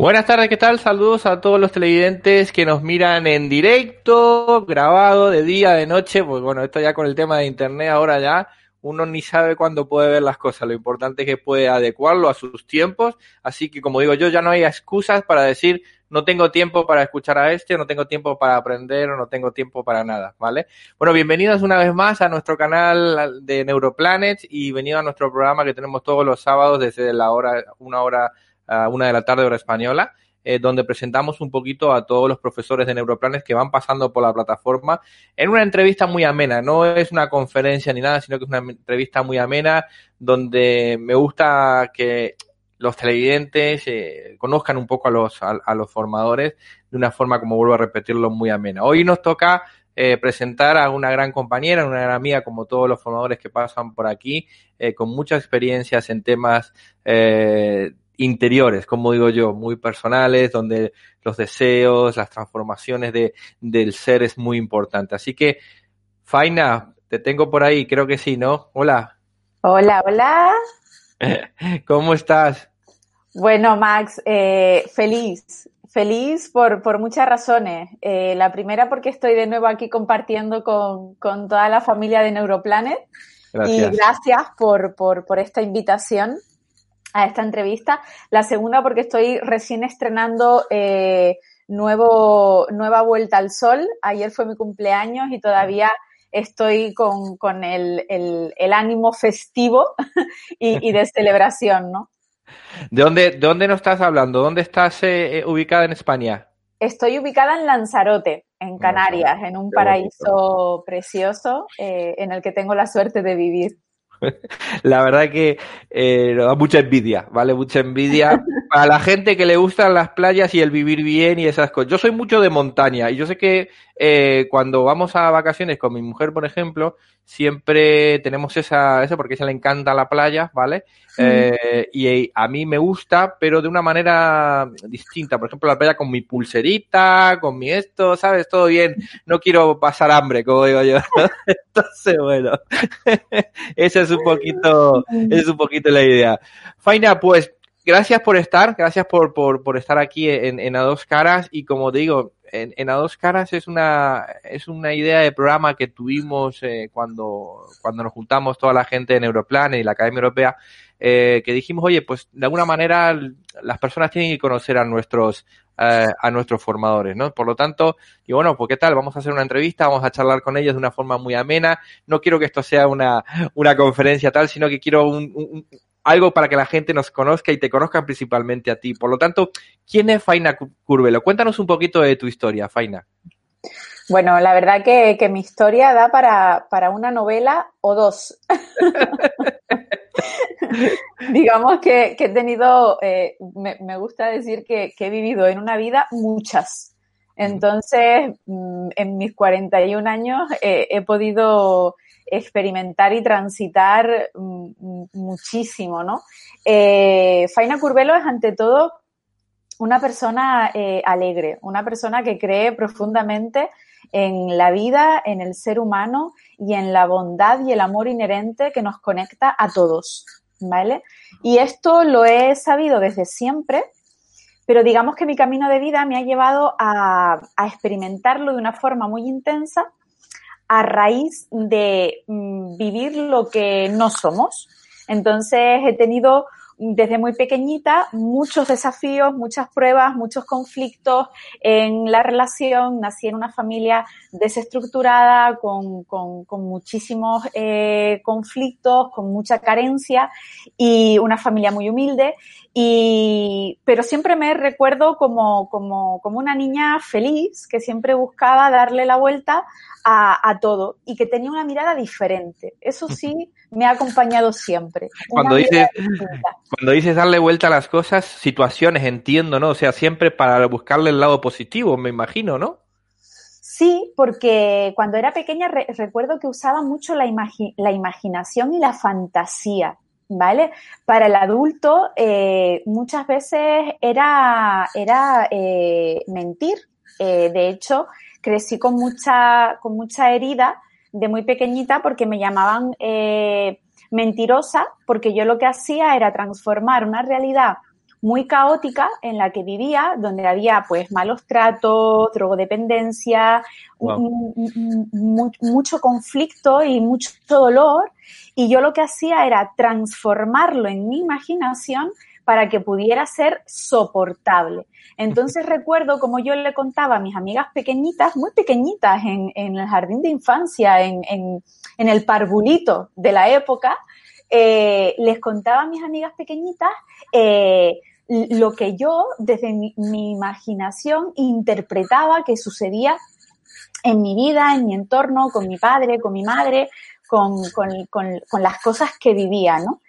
Buenas tardes, ¿qué tal? Saludos a todos los televidentes que nos miran en directo, grabado, de día, de noche. Pues bueno, esto ya con el tema de internet ahora ya uno ni sabe cuándo puede ver las cosas. Lo importante es que puede adecuarlo a sus tiempos. Así que como digo yo, ya no hay excusas para decir no tengo tiempo para escuchar a este, no tengo tiempo para aprender o no tengo tiempo para nada, ¿vale? Bueno, bienvenidos una vez más a nuestro canal de Neuroplanet y venido a nuestro programa que tenemos todos los sábados desde la hora, una hora a una de la tarde hora española, eh, donde presentamos un poquito a todos los profesores de Neuroplanes que van pasando por la plataforma en una entrevista muy amena. No es una conferencia ni nada, sino que es una entrevista muy amena donde me gusta que los televidentes eh, conozcan un poco a los, a, los formadores de una forma, como vuelvo a repetirlo, muy amena. Hoy nos toca eh, presentar a una gran compañera, una gran amiga, como todos los formadores que pasan por aquí, con muchas experiencias en temas interiores, como digo yo, muy personales, donde los deseos, las transformaciones de, del ser es muy importante. Así que, Faina, te tengo por ahí, creo que sí, ¿no? Hola. Hola, hola. ¿Cómo estás? Bueno, Max, eh, feliz, feliz por, por muchas razones. Eh, la primera porque estoy de nuevo aquí compartiendo con, con toda la familia de Neuroplanet. Gracias. Y gracias por, por, por esta invitación a esta entrevista. La segunda porque estoy recién estrenando eh, nuevo, nueva Vuelta al Sol. Ayer fue mi cumpleaños y todavía estoy con, con el, el, ánimo festivo y, de celebración, ¿no? ¿De dónde, ¿De dónde nos estás hablando? ¿Dónde estás eh, eh, ubicada en España? Estoy ubicada en Lanzarote, en Canarias, en un paraíso precioso en el que tengo la suerte de vivir. La verdad que eh, da mucha envidia, ¿vale? Mucha envidia a la gente que le gustan las playas y el vivir bien y esas cosas. Yo soy mucho de montaña y yo sé que eh, cuando vamos a vacaciones con mi mujer, por ejemplo, siempre tenemos esa, eso porque a ella le encanta la playa, ¿vale? Eh, y a mí me gusta, pero de una manera distinta. Por ejemplo, la playa con mi pulserita, con mi esto, ¿sabes? Todo bien. No quiero pasar hambre, como digo yo. Entonces, bueno, esa es un poquito, esa es un poquito la idea. Faina, pues, gracias por estar, gracias por, por, por estar aquí en, en A Dos Caras y como digo, en, A Dos Caras es una, es una idea de programa que tuvimos eh, cuando, cuando nos juntamos toda la gente en Europlan y la Academia Europea, eh, que dijimos, oye, pues de alguna manera las personas tienen que conocer a nuestros, eh, a nuestros formadores, ¿no? Por lo tanto, y bueno, pues qué tal, vamos a hacer una entrevista, vamos a charlar con ellos de una forma muy amena. No quiero que esto sea una, una conferencia tal, sino que quiero un, algo para que la gente nos conozca y te conozcan principalmente a ti. Por lo tanto, ¿quién es Faina Curvelo? Cuéntanos un poquito de tu historia, Faina. Bueno, la verdad que, mi historia da para, una novela o dos. Digamos que, he tenido, eh, me, gusta decir que, he vivido en una vida muchas. Entonces, mm, en mis 41 años eh, he podido experimentar y transitar mm, muchísimo, ¿no? Eh, Faina Curvelo es ante todo una persona alegre, una persona que cree profundamente en la vida, en el ser humano y en la bondad y el amor inherente que nos conecta a todos. ¿vale? Y esto lo he sabido desde siempre, pero digamos que mi camino de vida me ha llevado a, experimentarlo de una forma muy intensa a raíz de mm, vivir lo que no somos. Entonces he tenido desde muy pequeñita muchos desafíos, muchas pruebas, muchos conflictos en la relación. Nací en una familia desestructurada, con, muchísimos eh, conflictos, con mucha carencia y una familia muy humilde. Y, pero siempre me recuerdo como, como, como una niña feliz que siempre buscaba darle la vuelta a, todo y que tenía una mirada diferente. Eso sí me ha acompañado siempre. Cuando dices, cuando dices darle vuelta a las cosas, situaciones, entiendo, ¿no? O sea, siempre para buscarle el lado positivo, me imagino, ¿no? Sí, porque cuando era pequeña recuerdo que usaba mucho la, la, imaginación y la fantasía, ¿vale? Para el adulto eh, muchas veces era, era eh, mentir. Eh, de hecho, crecí con mucha, con mucha herida de muy pequeñita porque me llamaban mentirosa, porque yo lo que hacía era transformar una realidad muy caótica en la que vivía, donde había pues malos tratos, drogodependencia, mucho conflicto y mucho dolor. Y yo lo que hacía era transformarlo en mi imaginación para que pudiera ser soportable. Entonces recuerdo como yo le contaba a mis amigas pequeñitas, muy pequeñitas en, el jardín de infancia, en, el parvulito de la época, eh, les contaba a mis amigas pequeñitas eh, lo que yo desde mi, imaginación interpretaba que sucedía en mi vida, en mi entorno, con mi padre, con mi madre, con, con las cosas que vivía, ¿no?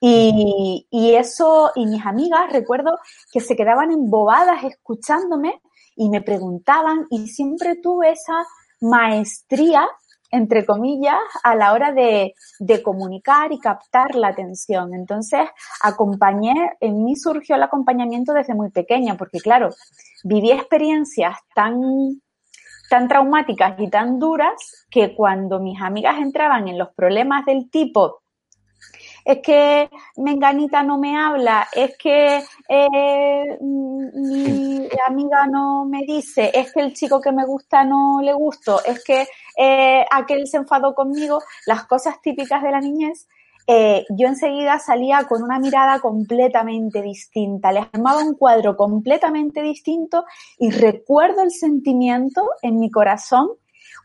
Y, eso, y mis amigas, recuerdo que se quedaban embobadas escuchándome y me preguntaban, y siempre tuve esa maestría, entre comillas, a la hora de, de comunicar y captar la atención. Entonces, acompañé, en mí surgió el acompañamiento desde muy pequeña, porque claro, viví experiencias tan tan traumáticas y tan duras que cuando mis amigas entraban en los problemas del tipo es que Menganita no me habla, es que eh, mi amiga no me dice, es que el chico que me gusta no le gustó, es que eh, aquel se enfadó conmigo, las cosas típicas de la niñez. Eh, yo enseguida salía con una mirada completamente distinta, le armaba un cuadro completamente distinto y recuerdo el sentimiento en mi corazón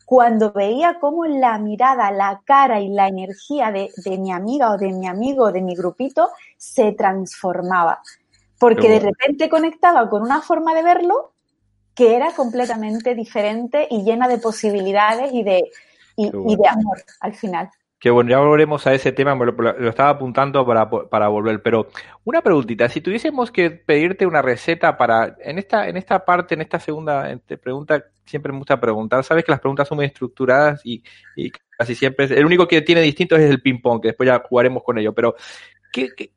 cuando veía cómo la mirada, la cara y la energía de, mi amiga o de mi amigo, de mi grupito, se transformaba. Porque de repente conectaba con una forma de verlo que era completamente diferente y llena de posibilidades y de, y de amor al final. Que bueno, ya volveremos a ese tema, lo, estaba apuntando para, para, volver, pero una preguntita, si tuviésemos que pedirte una receta para, en esta, en esta parte, en esta segunda pregunta, siempre me gusta preguntar, sabes que las preguntas son muy estructuradas y, y casi siempre, el único que tiene distinto es el ping-pong, que después ya jugaremos con ello, pero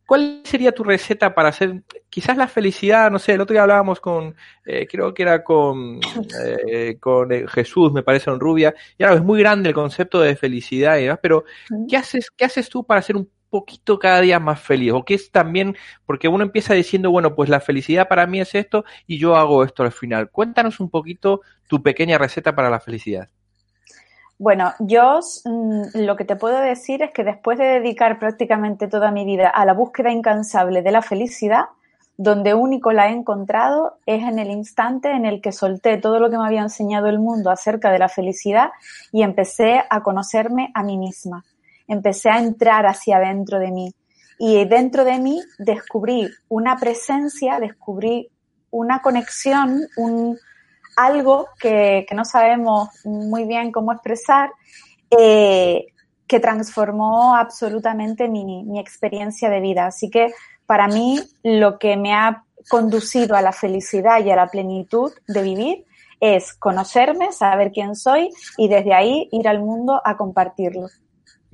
cuál sería tu receta para hacer quizás la felicidad? No sé, el otro día hablábamos con, eh, creo que era con, eh, con eh, Jesús, me parece, en Rubia. Y ahora es muy grande el concepto de felicidad y demás, pero ¿qué haces, ¿qué haces tú para ser un poquito cada día más feliz? ¿O qué es también, porque uno empieza diciendo, bueno, pues la felicidad para mí es esto y yo hago esto al final. Cuéntanos un poquito tu pequeña receta para la felicidad. Bueno, yo mm, lo que te puedo decir es que después de dedicar prácticamente toda mi vida a la búsqueda incansable de la felicidad, donde único la he encontrado es en el instante en el que solté todo lo que me había enseñado el mundo acerca de la felicidad y empecé a conocerme a mí misma. Empecé a entrar hacia dentro de mí. Y dentro de mí descubrí una presencia, descubrí una conexión, un, algo que, no sabemos muy bien cómo expresar, eh, que transformó absolutamente mi, mi experiencia de vida. Así que para mí lo que me ha conducido a la felicidad y a la plenitud de vivir es conocerme, saber quién soy y desde ahí ir al mundo a compartirlo.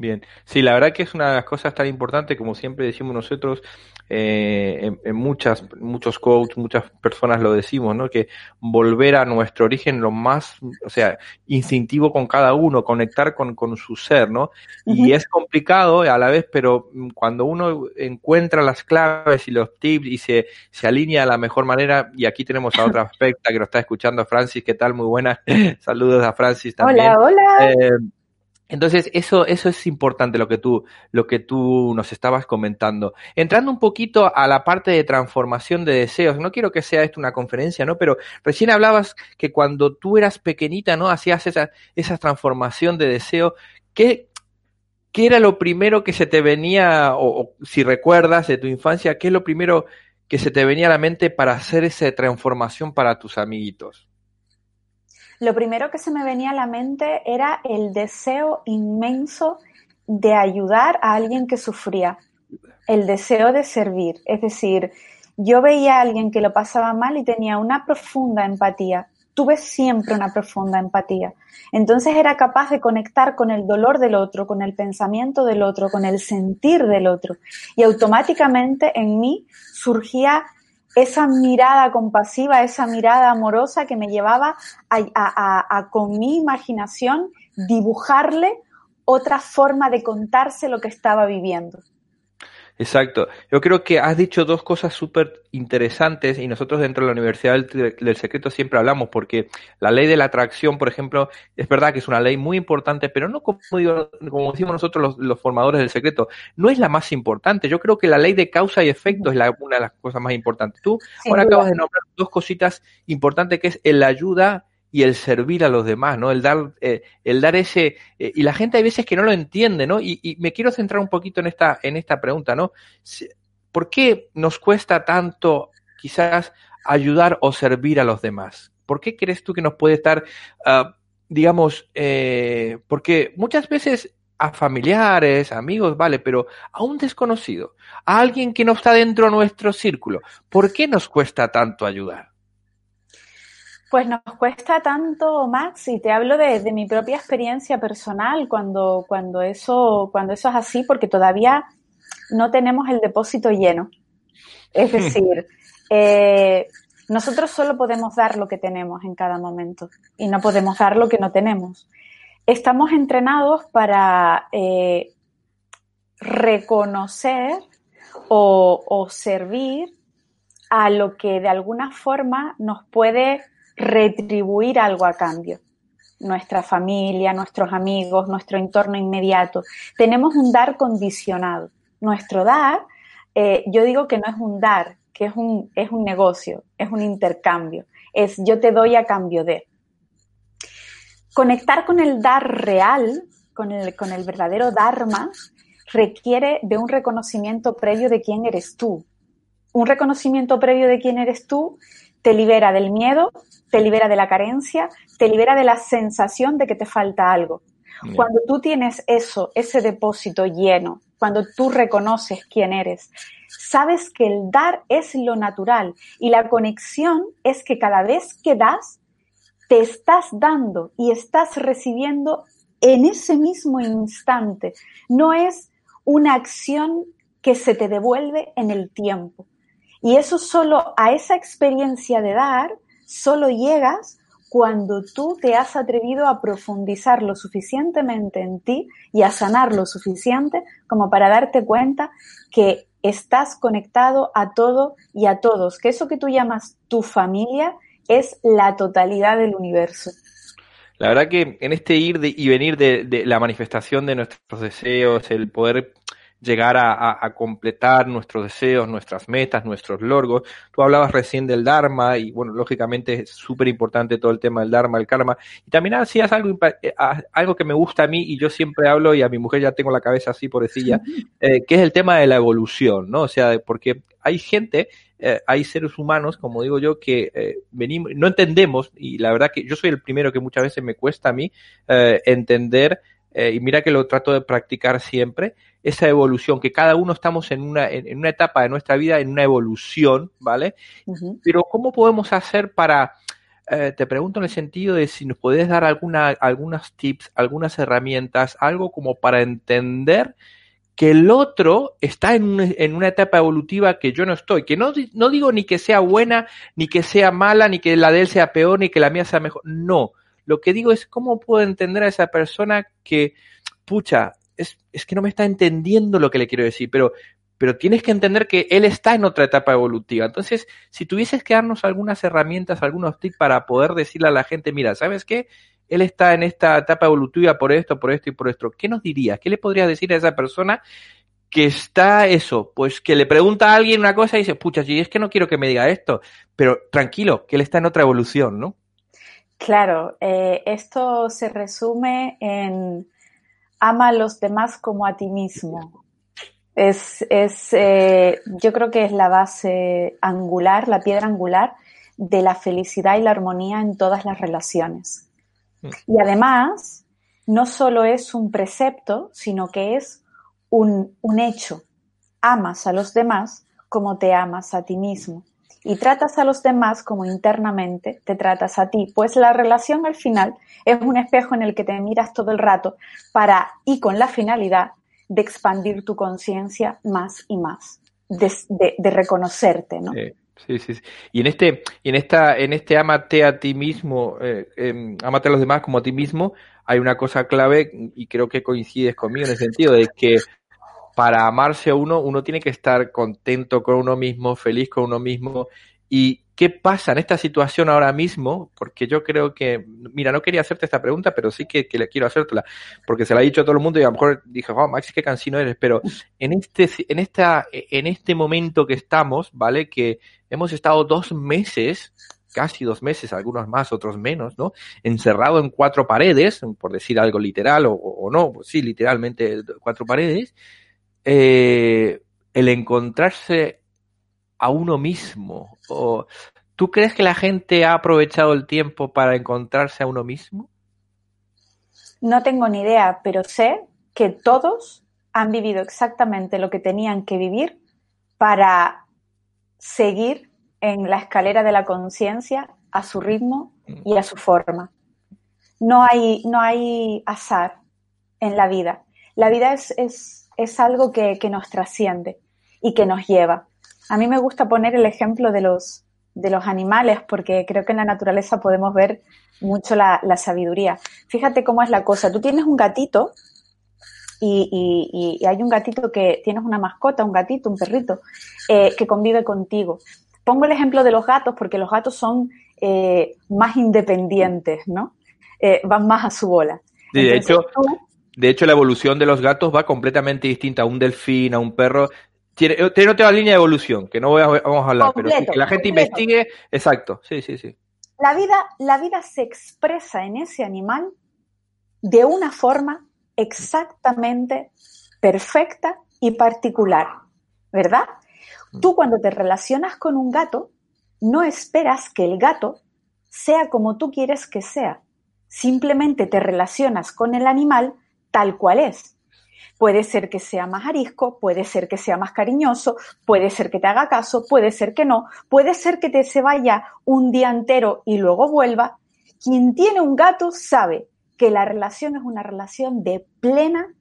Bien, sí, la verdad que es una de las cosas tan importantes, como siempre decimos nosotros, eh, en, muchas, muchos coaches, muchas personas lo decimos, ¿no? Que volver a nuestro origen lo más, o sea, instintivo con cada uno, conectar con, con su ser, ¿no? Y es complicado a la vez, pero cuando uno encuentra las claves y los tips y se, se alinea a la mejor manera, y aquí tenemos a otra aspecta que lo está escuchando, Francis, ¿qué tal? Muy buenas. Saludos a Francis también. Hola, hola. Eh, entonces, eso, eso es importante lo que tú, lo que tú nos estabas comentando. Entrando un poquito a la parte de transformación de deseos, no quiero que sea esto una conferencia, ¿no? Pero recién hablabas que cuando tú eras pequeñita, ¿no? Hacías esa, transformación de deseo. ¿Qué, ¿Qué era lo primero que se te venía, o, o si recuerdas de tu infancia, qué es lo primero que se te venía a la mente para hacer esa transformación para tus amiguitos? Lo primero que se me venía a la mente era el deseo inmenso de ayudar a alguien que sufría, el deseo de servir. Es decir, yo veía a alguien que lo pasaba mal y tenía una profunda empatía. Tuve siempre una profunda empatía. Entonces era capaz de conectar con el dolor del otro, con el pensamiento del otro, con el sentir del otro. Y automáticamente en mí surgía esa mirada compasiva, esa mirada amorosa que me llevaba a, con mi imaginación dibujarle otra forma de contarse lo que estaba viviendo. Exacto. Yo creo que has dicho dos cosas súper interesantes y nosotros dentro de la Universidad del, Secreto siempre hablamos porque la ley de la atracción, por ejemplo, es verdad que es una ley muy importante, pero no como, como decimos nosotros los, formadores del secreto, no es la más importante. Yo creo que la ley de causa y efecto es la, una de las cosas más importantes. Tú ahora acabas de nombrar dos cositas importantes que es el ayuda y el servir a los demás, ¿no? El dar, eh, el dar ese, eh, y la gente hay veces que no lo entiende, ¿no? Y, me quiero centrar un poquito en esta, en esta pregunta, ¿no? ¿Por qué nos cuesta tanto quizás ayudar o servir a los demás? ¿Por qué crees tú que nos puede estar, uh, digamos, eh, porque muchas veces a familiares, amigos, vale, pero a un desconocido, a alguien que no está dentro de nuestro círculo, ¿por qué nos cuesta tanto ayudar? Pues nos cuesta tanto, Max, y te hablo de, mi propia experiencia personal cuando, cuando, eso, cuando eso es así, porque todavía no tenemos el depósito lleno. Es decir, eh, nosotros solo podemos dar lo que tenemos en cada momento y no podemos dar lo que no tenemos. Estamos entrenados para eh, reconocer o, o servir a lo que de alguna forma nos puede retribuir algo a cambio. Nuestra familia, nuestros amigos, nuestro entorno inmediato. Tenemos un dar condicionado. Nuestro dar, eh, yo digo que no es un dar, que es un, es un negocio, es un intercambio. Es yo te doy a cambio de. Conectar con el dar real, con el, con el verdadero Dharma, requiere de un reconocimiento previo de quién eres tú. Un reconocimiento previo de quién eres tú te libera del miedo, te libera de la carencia, te libera de la sensación de que te falta algo. Cuando tú tienes eso, ese depósito lleno, cuando tú reconoces quién eres, sabes que el dar es lo natural y la conexión es que cada vez que das, te estás dando y estás recibiendo en ese mismo instante. No es una acción que se te devuelve en el tiempo. Y eso solo, a esa experiencia de dar, solo llegas cuando tú te has atrevido a profundizar lo suficientemente en ti y a sanar lo suficiente como para darte cuenta que estás conectado a todo y a todos, que eso que tú llamas tu familia es la totalidad del universo. La verdad que en este ir y venir de, de la manifestación de nuestros deseos, el poder llegar a, completar nuestros deseos, nuestras metas, nuestros logros. Tú hablabas recién del Dharma y bueno, lógicamente es súper importante todo el tema del Dharma, el Karma. Y también hacías algo, eh, algo que me gusta a mí y yo siempre hablo y a mi mujer ya tengo la cabeza así por decir eh, que es el tema de la evolución, ¿no? O sea, porque hay gente eh, hay seres humanos, como digo yo, que eh, venimos, no entendemos, y la verdad que yo soy el primero que muchas veces me cuesta a mí eh, entender, y mira que lo trato de practicar siempre, esa evolución, que cada uno estamos en una, en, una etapa de nuestra vida, en una evolución, ¿vale? Pero ¿cómo podemos hacer para eh, te pregunto en el sentido de si nos puedes dar alguna, algunos tips, algunas herramientas, algo como para entender que el otro está en, en, una etapa evolutiva que yo no estoy, que no, no digo ni que sea buena, ni que sea mala, ni que la de él sea peor, ni que la mía sea mejor, no. Lo que digo es cómo puedo entender a esa persona que, pucha, es, es que no me está entendiendo lo que le quiero decir, pero, pero tienes que entender que él está en otra etapa evolutiva. Entonces, si tuvieses que darnos algunas herramientas, algunos tips para poder decirle a la gente, mira, ¿sabes qué? él está en esta etapa evolutiva por esto, por esto y por esto. ¿Qué nos dirías? ¿Qué le podrías decir a esa persona que está eso? Pues que le pregunta a alguien una cosa y dice, pucha, si es que no quiero que me diga esto, pero tranquilo, que él está en otra evolución, ¿no? Claro, eh, esto se resume en ama a los demás como a ti mismo. Es, es eh, yo creo que es la base angular, la piedra angular de la felicidad y la armonía en todas las relaciones. Y además, no solo es un precepto, sino que es un, un hecho. Amas a los demás como te amas a ti mismo. Y tratas a los demás como internamente te tratas a ti. Pues la relación al final es un espejo en el que te miras todo el rato para y con la finalidad de expandir tu conciencia más y más, de, reconocerte, ¿no? Sí. Sí, sí. Y en este, en esta, en este amate a ti mismo, eh, eh, amate a los demás como a ti mismo, hay una cosa clave y creo que coincides conmigo en el sentido de que para amarse a uno, uno tiene que estar contento con uno mismo, feliz con uno mismo y ¿Qué pasa en esta situación ahora mismo? Porque yo creo que, mira, no quería hacerte esta pregunta, pero sí que, que le quiero hacértela, porque se la ha dicho a todo el mundo y a lo mejor dije, oh, Max, qué cansino eres, pero en este, en esta, en este momento que estamos, ¿vale? Que hemos estado dos meses, casi dos meses, algunos más, otros menos, ¿no? Encerrado en cuatro paredes, por decir algo literal o, no, pues sí, literalmente cuatro paredes, eh, el encontrarse a uno mismo? ¿O ¿Tú crees que la gente ha aprovechado el tiempo para encontrarse a uno mismo? No tengo ni idea, pero sé que todos han vivido exactamente lo que tenían que vivir para seguir en la escalera de la conciencia a su ritmo y a su forma. No hay, no hay azar en la vida. La vida es, es, es algo que, que nos trasciende y que nos lleva. A mí me gusta poner el ejemplo de los, de los animales porque creo que en la naturaleza podemos ver mucho la, la sabiduría. Fíjate cómo es la cosa. Tú tienes un gatito y, y, y, hay un gatito que tienes una mascota, un gatito, un perrito, eh, que convive contigo. Pongo el ejemplo de los gatos porque los gatos son eh, más independientes, ¿no? Eh, van más a su bola. Sí, de hecho, tú, de hecho, la evolución de los gatos va completamente distinta a un delfín, a un perro tiene, tiene otra línea de evolución, que no voy a, vamos a hablar, completo, pero sí, que la gente completo. investigue, exacto, sí, sí, sí. La vida, la vida se expresa en ese animal de una forma exactamente perfecta y particular, ¿verdad? Tú cuando te relacionas con un gato, no esperas que el gato sea como tú quieres que sea. Simplemente te relacionas con el animal tal cual es. Puede ser que sea más arisco, puede ser que sea más cariñoso, puede ser que te haga caso, puede ser que no, puede ser que te se vaya un día entero y luego vuelva. Quien tiene un gato sabe que la relación es una relación de plena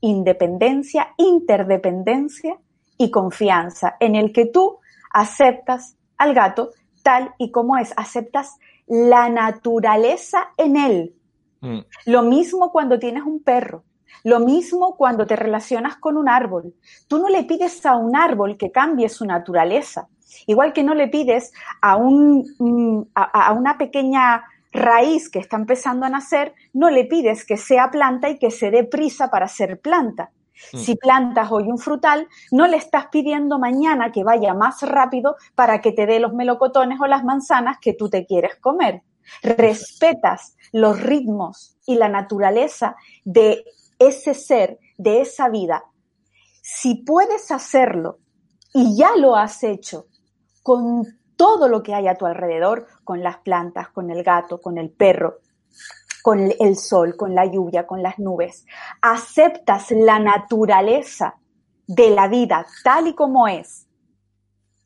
independencia, interdependencia y confianza, en el que tú aceptas al gato tal y como es, aceptas la naturaleza en él. Mm. Lo mismo cuando tienes un perro. Lo mismo cuando te relacionas con un árbol. Tú no le pides a un árbol que cambie su naturaleza. Igual que no le pides a, un, mm, a, a una pequeña raíz que está empezando a nacer, no le pides que sea planta y que se dé prisa para ser planta. Mm. Si plantas hoy un frutal, no le estás pidiendo mañana que vaya más rápido para que te dé los melocotones o las manzanas que tú te quieres comer. Respetas los ritmos y la naturaleza de ese ser, de esa vida. Si puedes hacerlo y ya lo has hecho con todo lo que hay a tu alrededor, con las plantas, con el gato, con el perro, con el sol, con la lluvia, con las nubes, aceptas la naturaleza de la vida tal y como es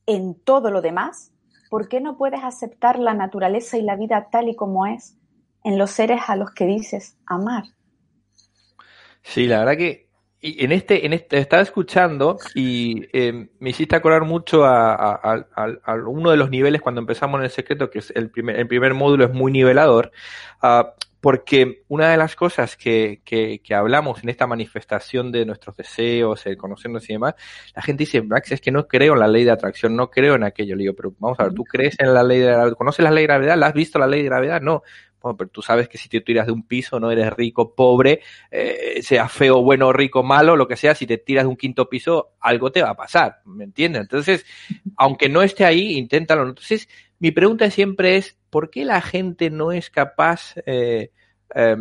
en todo lo demás, ¿por qué no puedes aceptar la naturaleza y la vida tal y como es en los seres a los que dices amar? Sí, la verdad que en este, en este, estaba escuchando y eh, me hiciste acordar mucho a, uno de los niveles cuando empezamos en el secreto, que es el primer, el primer módulo es muy nivelador, uh, porque una de las cosas que, que, que, hablamos en esta manifestación de nuestros deseos, el conocernos y demás, la gente dice, Max, es que no creo en la ley de atracción, no creo en aquello. Le digo, pero vamos a ver, ¿tú crees en la ley de gravedad? ¿Conoces la ley de gravedad? ¿La has visto la ley de gravedad? No. Bueno, pero tú sabes que si te tiras de un piso, no eres rico, pobre, eh, sea feo, bueno, rico, malo, lo que sea, si te tiras de un quinto piso, algo te va a pasar, ¿me entiendes? Entonces, aunque no esté ahí, inténtalo. Entonces, mi pregunta siempre es, ¿por qué la gente no es capaz, eh, eh,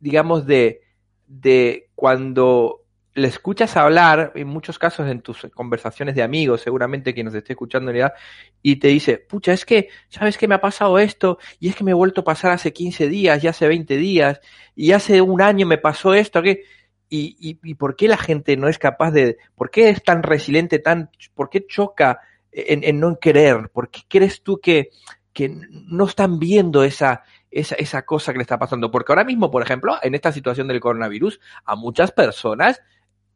digamos, de, de cuando le escuchas hablar, en muchos casos en tus conversaciones de amigos, seguramente quien nos esté escuchando en realidad, y te dice, pucha, es que, ¿sabes qué me ha pasado esto? Y es que me he vuelto a pasar hace 15 días, y hace 20 días, y hace un año me pasó esto, ¿qué? Y, y, y por qué la gente no es capaz de, por qué es tan resiliente, tan, por qué choca en, en no querer? ¿Por qué crees tú que, que no están viendo esa, esa, esa cosa que le está pasando? Porque ahora mismo, por ejemplo, en esta situación del coronavirus, a muchas personas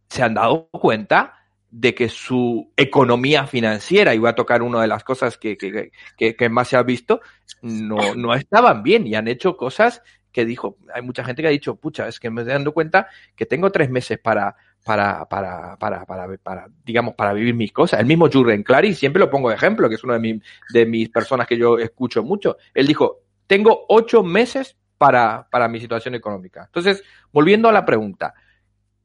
se han dado cuenta de que su economía financiera, y voy a tocar una de las cosas que, que, que, que más se ha visto, no, no estaban bien y han hecho cosas que dijo, hay mucha gente que ha dicho, pucha, es que me estoy dando cuenta que tengo tres meses para, para, para, para, para, para digamos, para vivir mis cosas. El mismo Jurgen Clary, siempre lo pongo de ejemplo, que es una de, mi, de mis personas que yo escucho mucho. Él dijo, tengo ocho meses para, para mi situación económica. Entonces, volviendo a la pregunta,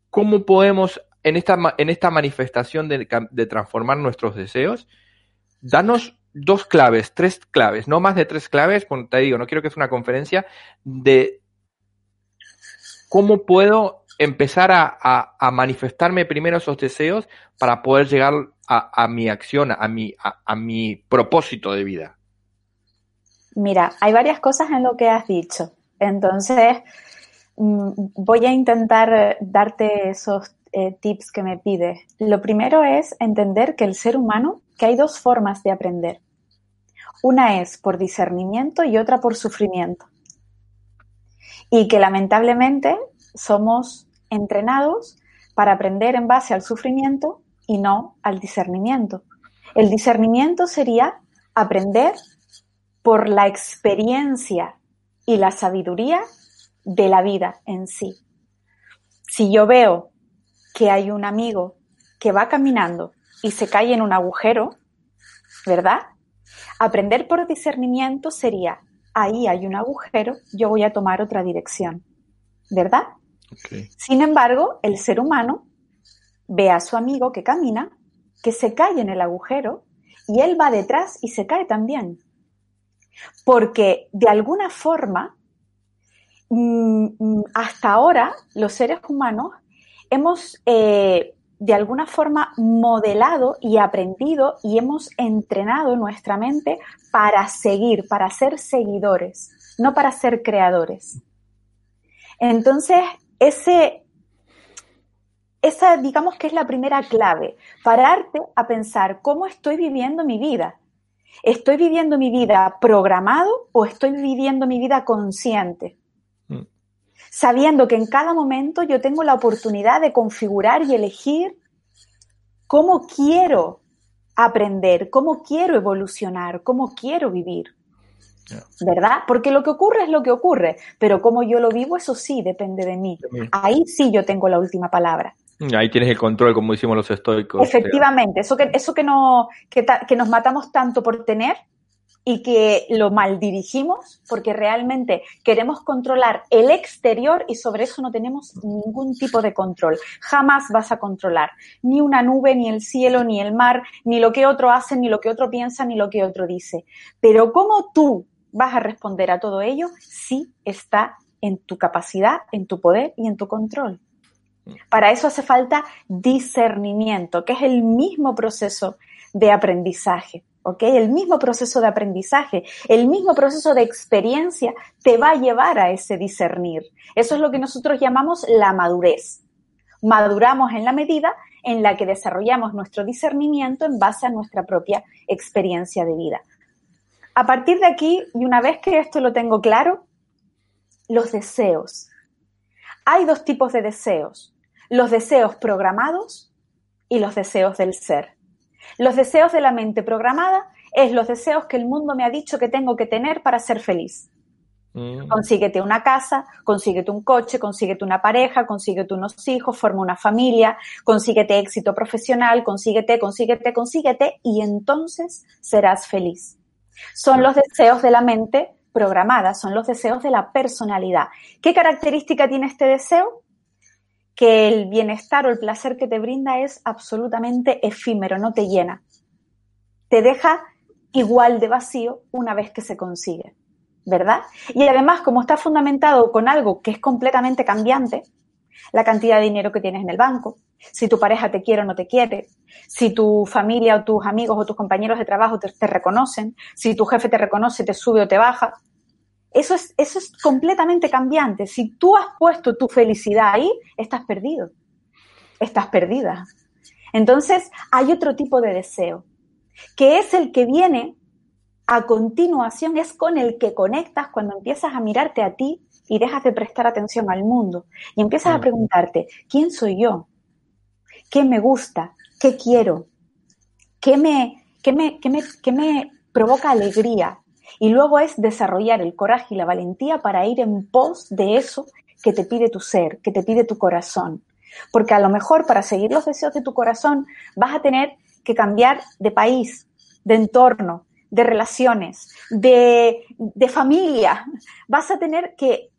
¿cómo podemos en esta, en esta manifestación de, de transformar nuestros deseos, danos dos claves, tres claves, no más de tres claves, te digo, no quiero que sea una conferencia, de cómo puedo empezar a, manifestarme primero esos deseos para poder llegar a, mi acción, a mi, a, mi propósito de vida. Mira, hay varias cosas en lo que has dicho. Entonces, mm, voy a intentar darte esos eh, tips que me pide. Lo primero es entender que el ser humano, que hay dos formas de aprender. Una es por discernimiento y otra por sufrimiento. Y que lamentablemente somos entrenados para aprender en base al sufrimiento y no al discernimiento. El discernimiento sería aprender por la experiencia y la sabiduría de la vida en sí. Si yo veo que hay un amigo que va caminando y se cae en un agujero, ¿verdad? Aprender por discernimiento sería, ahí hay un agujero, yo voy a tomar otra dirección, ¿verdad? Sin embargo, el ser humano ve a su amigo que camina, que se cae en el agujero, y él va detrás y se cae también. Porque de alguna forma, mm, mm, hasta ahora, los seres humanos hemos eh, de alguna forma modelado y aprendido y hemos entrenado nuestra mente para seguir, para ser seguidores, no para ser creadores. Entonces, ese, esa digamos que es la primera clave, pararte a pensar cómo estoy viviendo mi vida. ¿Estoy viviendo mi vida programado o estoy viviendo mi vida consciente? sabiendo que en cada momento yo tengo la oportunidad de configurar y elegir cómo quiero aprender, cómo quiero evolucionar, cómo quiero vivir. ¿Verdad? Porque lo que ocurre es lo que ocurre, pero cómo yo lo vivo, eso sí depende de mí. Ahí sí yo tengo la última palabra. Ahí tienes el control, como hicimos los estoicos. Efectivamente, eso que, eso que, no, que, que nos matamos tanto por tener, y que lo mal dirigimos porque realmente queremos controlar el exterior y sobre eso no tenemos ningún tipo de control. Jamás vas a controlar ni una nube, ni el cielo, ni el mar, ni lo que otro hace, ni lo que otro piensa, ni lo que otro dice. Pero cómo tú vas a responder a todo ello, sí está en tu capacidad, en tu poder y en tu control. Para eso hace falta discernimiento, que es el mismo proceso de aprendizaje. ¿ok? El mismo proceso de aprendizaje, el mismo proceso de experiencia te va a llevar a ese discernir. Eso es lo que nosotros llamamos la madurez. Maduramos en la medida en la que desarrollamos nuestro discernimiento en base a nuestra propia experiencia de vida. A partir de aquí, y una vez que esto lo tengo claro, los deseos. Hay dos tipos de deseos, los deseos programados y los deseos del ser. Los deseos de la mente programada es los deseos que el mundo me ha dicho que tengo que tener para ser feliz. Mm. Consíguete una casa, consíguete un coche, consíguete una pareja, consíguete unos hijos, forma una familia, consíguete éxito profesional, consíguete, consíguete, consíguete y entonces serás feliz. Son los deseos de la mente programada, son los deseos de la personalidad. ¿Qué característica tiene este deseo? Que el bienestar o el placer que te brinda es absolutamente efímero, no te llena. Te deja igual de vacío una vez que se consigue. ¿verdad? Y además, como está fundamentado con algo que es completamente cambiante, la cantidad de dinero que tienes en el banco, si tu pareja te quiere o no te quiere, si tu familia o tus amigos o tus compañeros de trabajo te, reconocen, si tu jefe te reconoce, te sube o te baja. Eso es, eso es completamente cambiante. Si tú has puesto tu felicidad ahí, estás perdido. Estás perdida. Entonces, hay otro tipo de deseo, que es el que viene a continuación es con el que conectas cuando empiezas a mirarte a ti y dejas de prestar atención al mundo y empiezas a preguntarte, ¿quién soy yo? ¿Qué me gusta? ¿Qué quiero? ¿Qué me, qué me, qué me, qué me provoca alegría? Y luego es desarrollar el coraje y la valentía para ir en pos de eso que te pide tu ser, que te pide tu corazón. Porque a lo mejor para seguir los deseos de tu corazón vas a tener que cambiar de país, de entorno, de relaciones, de, familia. Vas a tener que,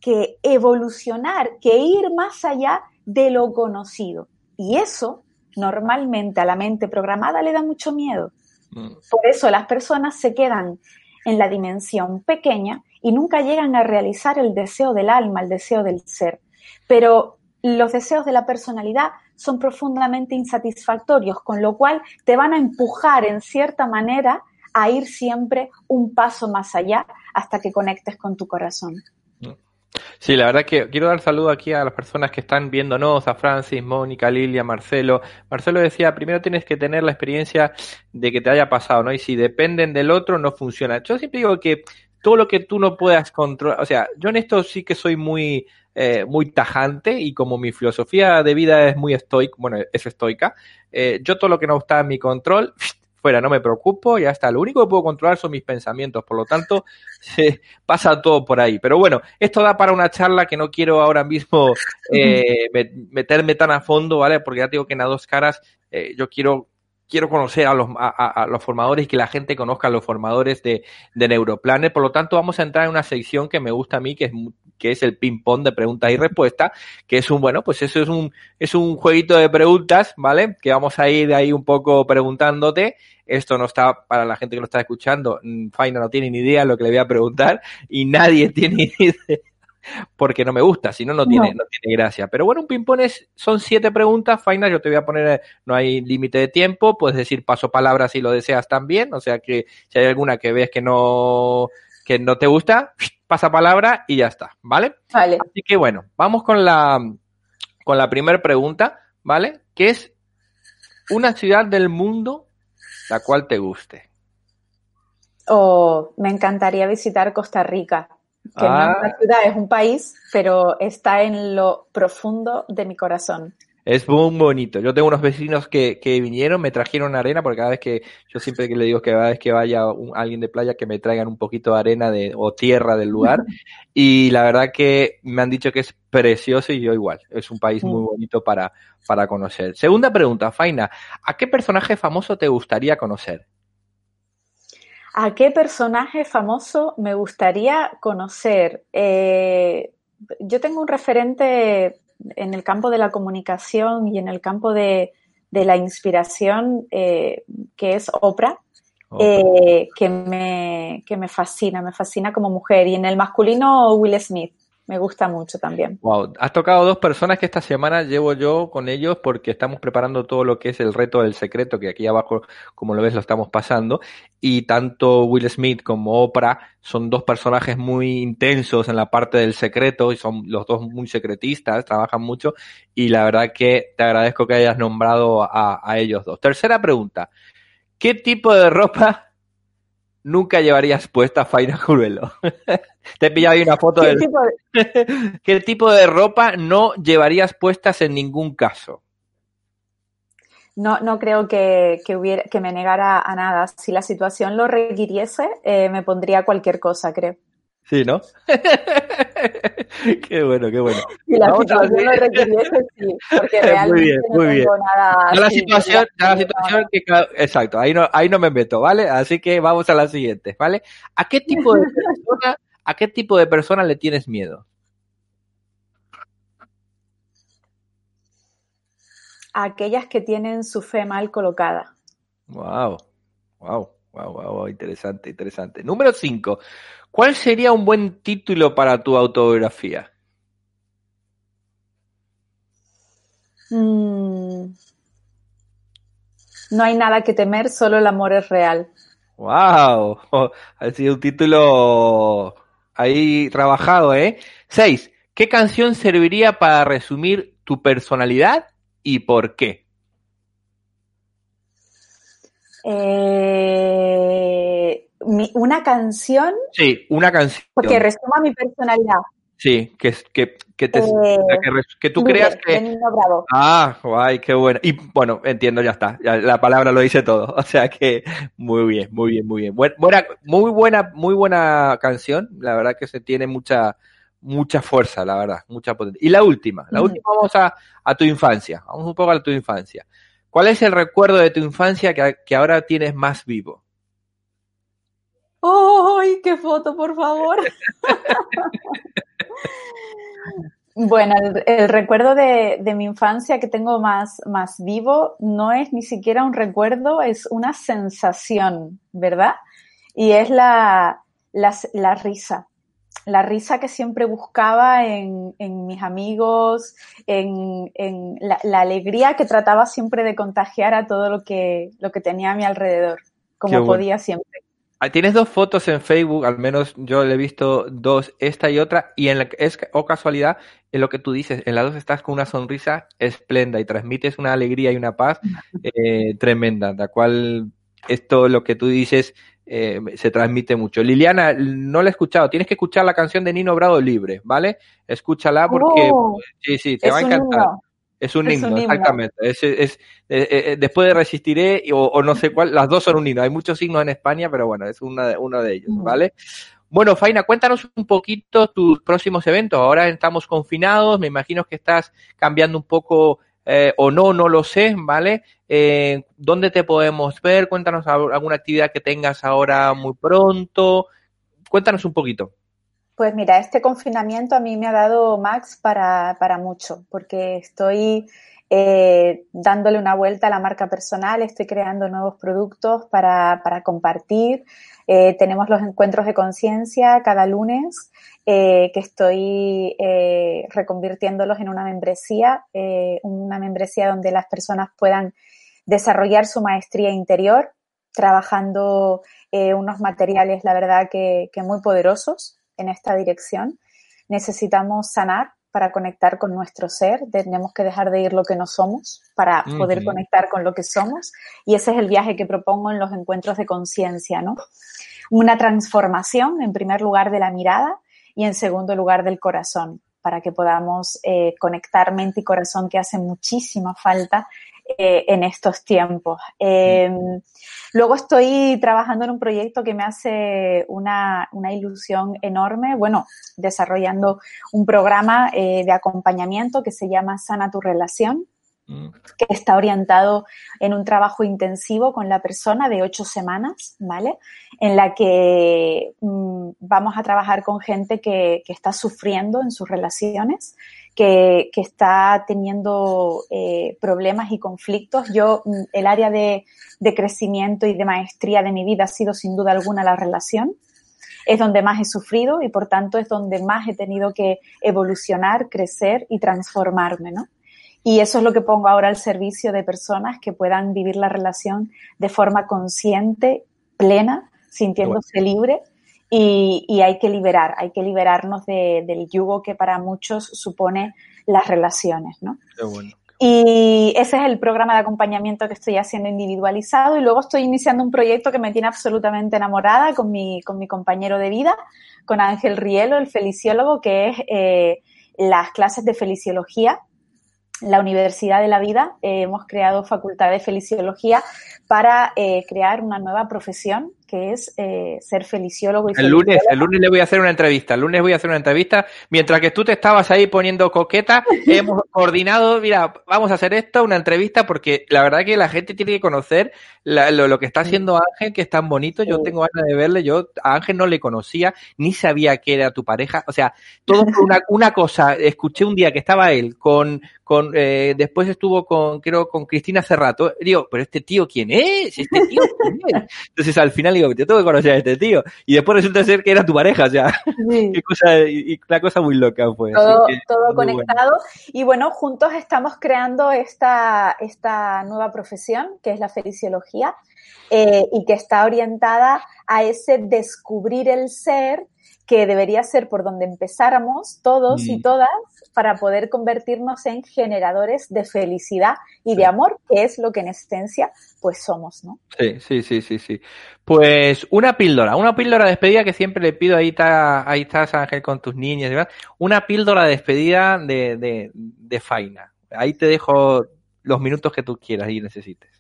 evolucionar, que ir más allá de lo conocido. Y eso normalmente a la mente programada le da mucho miedo. Mm. Por eso las personas se quedan en la dimensión pequeña y nunca llegan a realizar el deseo del alma, el deseo del ser. Pero los deseos de la personalidad son profundamente insatisfactorios, con lo cual te van a empujar en cierta manera a ir siempre un paso más allá hasta que conectes con tu corazón. Sí, la verdad que quiero dar saludo aquí a las personas que están viéndonos, a Francis, Mónica, Lilia, Marcelo. Marcelo decía, primero tienes que tener la experiencia de que te haya pasado, ¿no? Y si dependen del otro, no funciona. Yo siempre digo que todo lo que tú no puedas controlar, o sea, yo en esto sí que soy muy, eh, muy tajante y como mi filosofía de vida es muy estoica, bueno, es estoica, eh, yo todo lo que no está en mi control, fuera, no me preocupo, ya está. Lo único que puedo controlar son mis pensamientos, por lo tanto, se pasa todo por ahí. Pero bueno, esto da para una charla que no quiero ahora mismo eh, meterme tan a fondo, ¿vale? Porque ya digo que en a dos caras eh, yo quiero quiero conocer a los, a, los formadores y que la gente conozca a los formadores de, de Neuroplanet. Por lo tanto, vamos a entrar en una sección que me gusta a mí, que es, que es el ping-pong de preguntas y respuestas, que es un, bueno, pues eso es un, es un jueguito de preguntas, ¿vale? Que vamos a ir ahí un poco preguntándote. Esto no está para la gente que lo está escuchando. Mm, Faina no tiene ni idea de lo que le voy a preguntar y nadie tiene ni idea porque no me gusta, si no, no tiene, no. tiene gracia. Pero bueno, un ping-pong son siete preguntas, Faina, yo te voy a poner, no hay límite de tiempo, puedes decir paso palabra si lo deseas también, o sea que si hay alguna que ves que no, que no te gusta, pasa palabra y ya está, ¿vale? Vale. Así que bueno, vamos con la, con la primera pregunta, ¿vale? Que es una ciudad del mundo la cual te guste. Oh, me encantaría visitar Costa Rica que no es una ah. ciudad, es un país, pero está en lo profundo de mi corazón. Es muy bonito. Yo tengo unos vecinos que, que vinieron, me trajeron arena, porque cada vez que, yo siempre que le digo que cada vez que vaya alguien de playa, que me traigan un poquito de arena de, o tierra del lugar. y la verdad que me han dicho que es precioso y yo igual. Es un país muy bonito para, para conocer. Segunda pregunta, Faina. ¿A qué personaje famoso te gustaría conocer? ¿A qué personaje famoso me gustaría conocer? Eh, yo tengo un referente en el campo de la comunicación y en el campo de, la inspiración, eh, que es Oprah, eh, que, me, que me fascina, me fascina como mujer. Y en el masculino, Will Smith. Me gusta mucho también. Wow, has tocado dos personas que esta semana llevo yo con ellos porque estamos preparando todo lo que es el reto del secreto, que aquí abajo, como lo ves, lo estamos pasando. Y tanto Will Smith como Oprah son dos personajes muy intensos en la parte del secreto y son los dos muy secretistas, trabajan mucho. Y la verdad que te agradezco que hayas nombrado a, a ellos dos. Tercera pregunta. ¿Qué tipo de ropa nunca llevarías puesta Faina Juruelo? Te he pillado ahí una foto ¿Qué Tipo de... ¿Qué tipo de ropa no llevarías puestas en ningún caso? No, no creo que, que, hubiera, que me negara a nada. Si la situación lo requiriese, eh, me pondría cualquier cosa, creo. Sí, ¿no? qué bueno, qué bueno. Si la situación lo requiriese, sí, porque realmente muy bien, muy no bien. nada. la situación, la situación que, exacto, ahí no, ahí no me meto, ¿vale? Así que vamos a la siguiente, ¿vale? ¿A qué tipo de persona, a qué tipo de persona le tienes miedo? A aquellas que tienen su fe mal colocada. Wow, wow, wow, wow, interesante, interesante. Número 5. ¿Cuál sería un buen título para tu autobiografía? Mm. No hay nada que temer, solo el amor es real. ¡Wow! ha sido un título ahí trabajado, ¿eh? Seis. ¿Qué canción serviría para resumir tu personalidad y por qué? Eh, una canción. Sí, una canción. Porque resuma mi personalidad. Sí, que, que, que, te, eh, que, tú creas que... Ah, guay, qué bueno. Y bueno, entiendo, ya está. la palabra lo dice todo. O sea que muy bien, muy bien, muy bien. Buena, muy buena, muy buena canción. La verdad que se tiene mucha, mucha fuerza, la verdad, mucha potencia. Y la última, la última vamos a, a tu infancia. Vamos un poco a tu infancia. ¿Cuál es el recuerdo de tu infancia que, que ahora tienes más vivo? ¡Ay, qué foto, por favor! bueno, el, recuerdo de, mi infancia que tengo más, más vivo no es ni siquiera un recuerdo, es una sensación, ¿verdad? Y es la, la, risa. La risa que siempre buscaba en, mis amigos, en, la, la, alegría que trataba siempre de contagiar a todo lo que, lo que tenía a mi alrededor, como podía siempre. Ah, tienes dos fotos en Facebook, al menos yo le he visto dos, esta y otra, y en la es o casualidad, en lo que tú dices, en las dos estás con una sonrisa esplenda y transmites una alegría y una paz eh, tremenda, la cual esto lo que tú dices eh, se transmite mucho. Liliana, no la he escuchado, tienes que escuchar la canción de Nino Bravo Libre, ¿vale? Escúchala porque oh, sí, sí, te va a encantar. Es un himno, exactamente. Es, es, eh, eh, después de Resistiré o, no sé cuál, las dos son un himno. Hay muchos himnos en España, pero bueno, es una, uno de ellos, ¿vale? Bueno, Faina, cuéntanos un poquito tus próximos eventos. Ahora estamos confinados, me imagino que estás cambiando un poco eh, o no, no lo sé, ¿vale? ¿Dónde te podemos ver? Cuéntanos alguna actividad que tengas ahora muy pronto. Cuéntanos un poquito. Pues mira, este confinamiento a mí me ha dado Max para, para mucho, porque estoy eh, dándole una vuelta a la marca personal, estoy creando nuevos productos para, para compartir. Eh, tenemos los encuentros de conciencia cada lunes, eh, que estoy reconvirtiéndolos en una membresía, una membresía donde las personas puedan desarrollar su maestría interior, trabajando unos materiales, la verdad, que, que muy poderosos en esta dirección. Necesitamos sanar para conectar con nuestro ser, tenemos que dejar de ir lo que no somos para poder conectar con lo que somos y ese es el viaje que propongo en los encuentros de conciencia, ¿no? Una transformación, en primer lugar, de la mirada y en segundo lugar del corazón, para que podamos eh, conectar mente y corazón que hace muchísima falta eh, en estos tiempos. Em, luego estoy trabajando en un proyecto que me hace una, ilusión enorme, bueno, desarrollando un programa eh, de acompañamiento que se llama Sana tu relación. Que está orientado en un trabajo intensivo con la persona de ocho semanas, ¿vale? En la que mm, vamos a trabajar con gente que, está sufriendo en sus relaciones que, está teniendo eh, problemas y conflictos. Yo, mm, el área de, crecimiento y de maestría de mi vida ha sido sin duda alguna la relación. es donde más he sufrido y por tanto es donde más he tenido que evolucionar, crecer y transformarme, ¿no? Y eso es lo que pongo ahora al servicio de personas que puedan vivir la relación de forma consciente, plena, sintiéndose libre. Y, hay que liberar, hay que liberarnos del yugo que para muchos supone las relaciones, ¿no? Qué bueno. Y ese es el programa de acompañamiento que estoy haciendo individualizado y luego estoy iniciando un proyecto que me tiene absolutamente enamorada con mi, con mi compañero de vida, con Ángel Rielo, el feliciólogo, que es eh, las clases de feliciología. La Universidad de la Vida eh, hemos creado facultad de feliciología para eh, crear una nueva profesión que es eh, ser feliciólogo. Y el lunes, el lunes le voy a hacer una entrevista. El lunes voy a hacer una entrevista. Mientras que tú te estabas ahí poniendo coqueta, hemos coordinado, mira, vamos a hacer esto, una entrevista, porque la verdad que la gente tiene que conocer lo, que está haciendo Ángel, que es tan bonito. Yo tengo ganas de verle. Yo a Ángel no le conocía, ni sabía que era tu pareja. O sea, todo una, una cosa. Escuché un día que estaba él con, con eh, después estuvo con, creo, con Cristina Cerrato. Digo, pero este tío, ¿quién es? ¿Este tío quién es? Entonces al final digo, te tengo que conocer a este tío. Y después resulta ser que era tu pareja, o sea, qué cosa, y la cosa muy loca fue. Todo, todo conectado. Y bueno, juntos estamos creando esta, esta nueva profesión, que es la feliciología, eh, y que está orientada a ese descubrir el ser que debería ser por donde empezáramos todos y mm. todas para poder convertirnos en generadores de felicidad y de amor, que es lo que en esencia pues somos, ¿no? Sí, sí, sí, sí, sí. Pues una píldora, una píldora de despedida que siempre le pido, ahí está, ahí estás Ángel con tus niñas y demás, una píldora de despedida de, de, de faina. Ahí te dejo los minutos que tú quieras y necesites.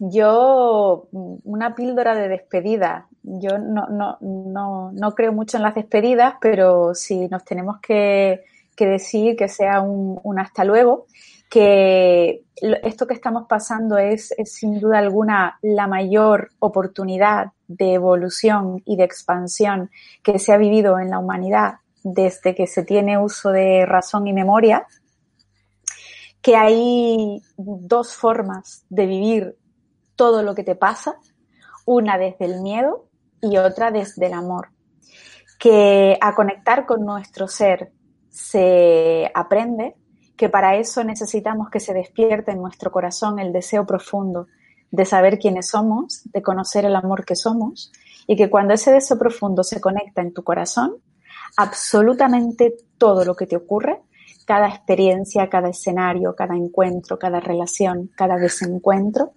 Yo, una píldora de despedida. Yo no, no, no, no creo mucho en las despedidas, pero si nos tenemos que, que decir que sea un, un, hasta luego, que esto que estamos pasando es, es sin duda alguna la mayor oportunidad de evolución y de expansión que se ha vivido en la humanidad desde que se tiene uso de razón y memoria, que hay dos formas de vivir todo lo que te pasa, una desde el miedo y otra desde el amor. Que a conectar con nuestro ser se aprende, que para eso necesitamos que se despierte en nuestro corazón el deseo profundo de saber quiénes somos, de conocer el amor que somos, y que cuando ese deseo profundo se conecta en tu corazón, absolutamente todo lo que te ocurre, cada experiencia, cada escenario, cada encuentro, cada relación, cada desencuentro,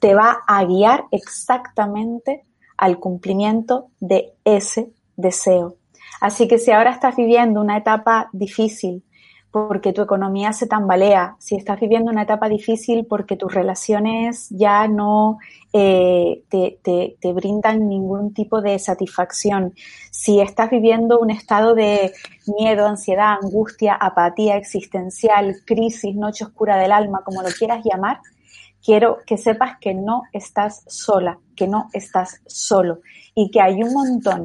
te va a guiar exactamente al cumplimiento de ese deseo. Así que si ahora estás viviendo una etapa difícil porque tu economía se tambalea, si estás viviendo una etapa difícil porque tus relaciones ya no eh, te, te, te, brindan ningún tipo de satisfacción, si estás viviendo un estado de miedo, ansiedad, angustia, apatía existencial, crisis, noche oscura del alma, como lo quieras llamar, quiero que sepas que no estás sola, que no estás solo y que hay un montón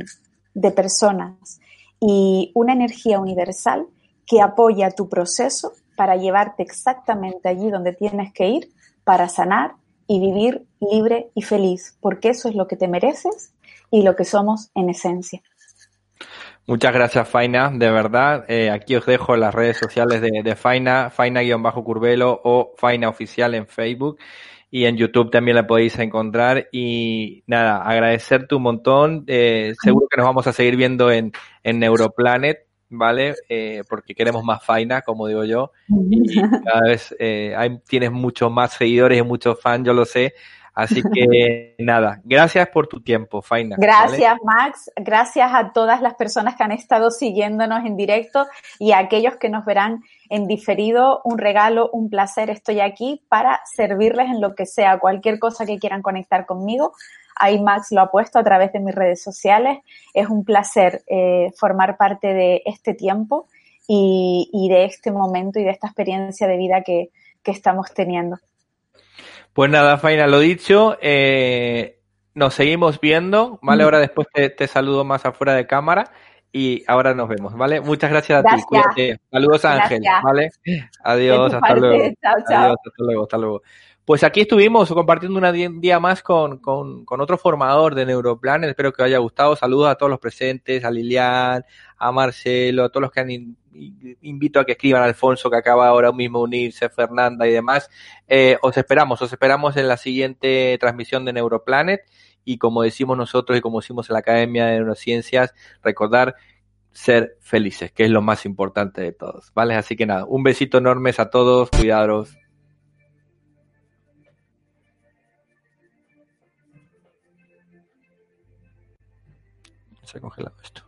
de personas y una energía universal que apoya tu proceso para llevarte exactamente allí donde tienes que ir para sanar y vivir libre y feliz, porque eso es lo que te mereces y lo que somos en esencia. Muchas gracias, Faina, de verdad. Eh, aquí os dejo las redes sociales de, de Faina, Faina-Curvelo o Faina Oficial en Facebook y en YouTube también la podéis encontrar. Y nada, agradecerte un montón. Eh, seguro que nos vamos a seguir viendo en, en Neuroplanet, ¿vale? Eh, porque queremos más Faina, como digo yo. Y cada vez eh, hay, tienes muchos más seguidores y muchos fans, yo lo sé. Así que nada, gracias por tu tiempo, Faina. Gracias, Max. Gracias a todas las personas que han estado siguiéndonos en directo y a aquellos que nos verán en diferido. Un regalo, un placer. Estoy aquí para servirles en lo que sea, cualquier cosa que quieran conectar conmigo. Ahí Max lo ha puesto a través de mis redes sociales. Es un placer eh, formar parte de este tiempo y, de este momento y de esta experiencia de vida que estamos teniendo. Pues nada, Faina, lo dicho, eh, nos seguimos viendo, ¿vale? Ahora después te, te, saludo más afuera de cámara y ahora nos vemos, ¿vale? Muchas gracias a ti, cuídate. Saludos Ángel, ¿vale? Adiós, hasta luego. Chao, chao. Adiós, hasta luego, hasta luego. Pues aquí estuvimos compartiendo un día más con, con, con, otro formador de Neuroplanet. Espero que os haya gustado. Saludos a todos los presentes, a Lilian, a Marcelo, a todos los que han invito a que escriban Alfonso, que acaba ahora mismo de unirse, Fernanda y demás. Eh, os esperamos, os esperamos en la siguiente transmisión de Neuroplanet. Y como decimos nosotros y como decimos en la Academia de Neurociencias, recordar ser felices, que es lo más importante de todos, ¿vale? Así que nada, un besito enorme a todos, cuidaros. Se ha congelado esto.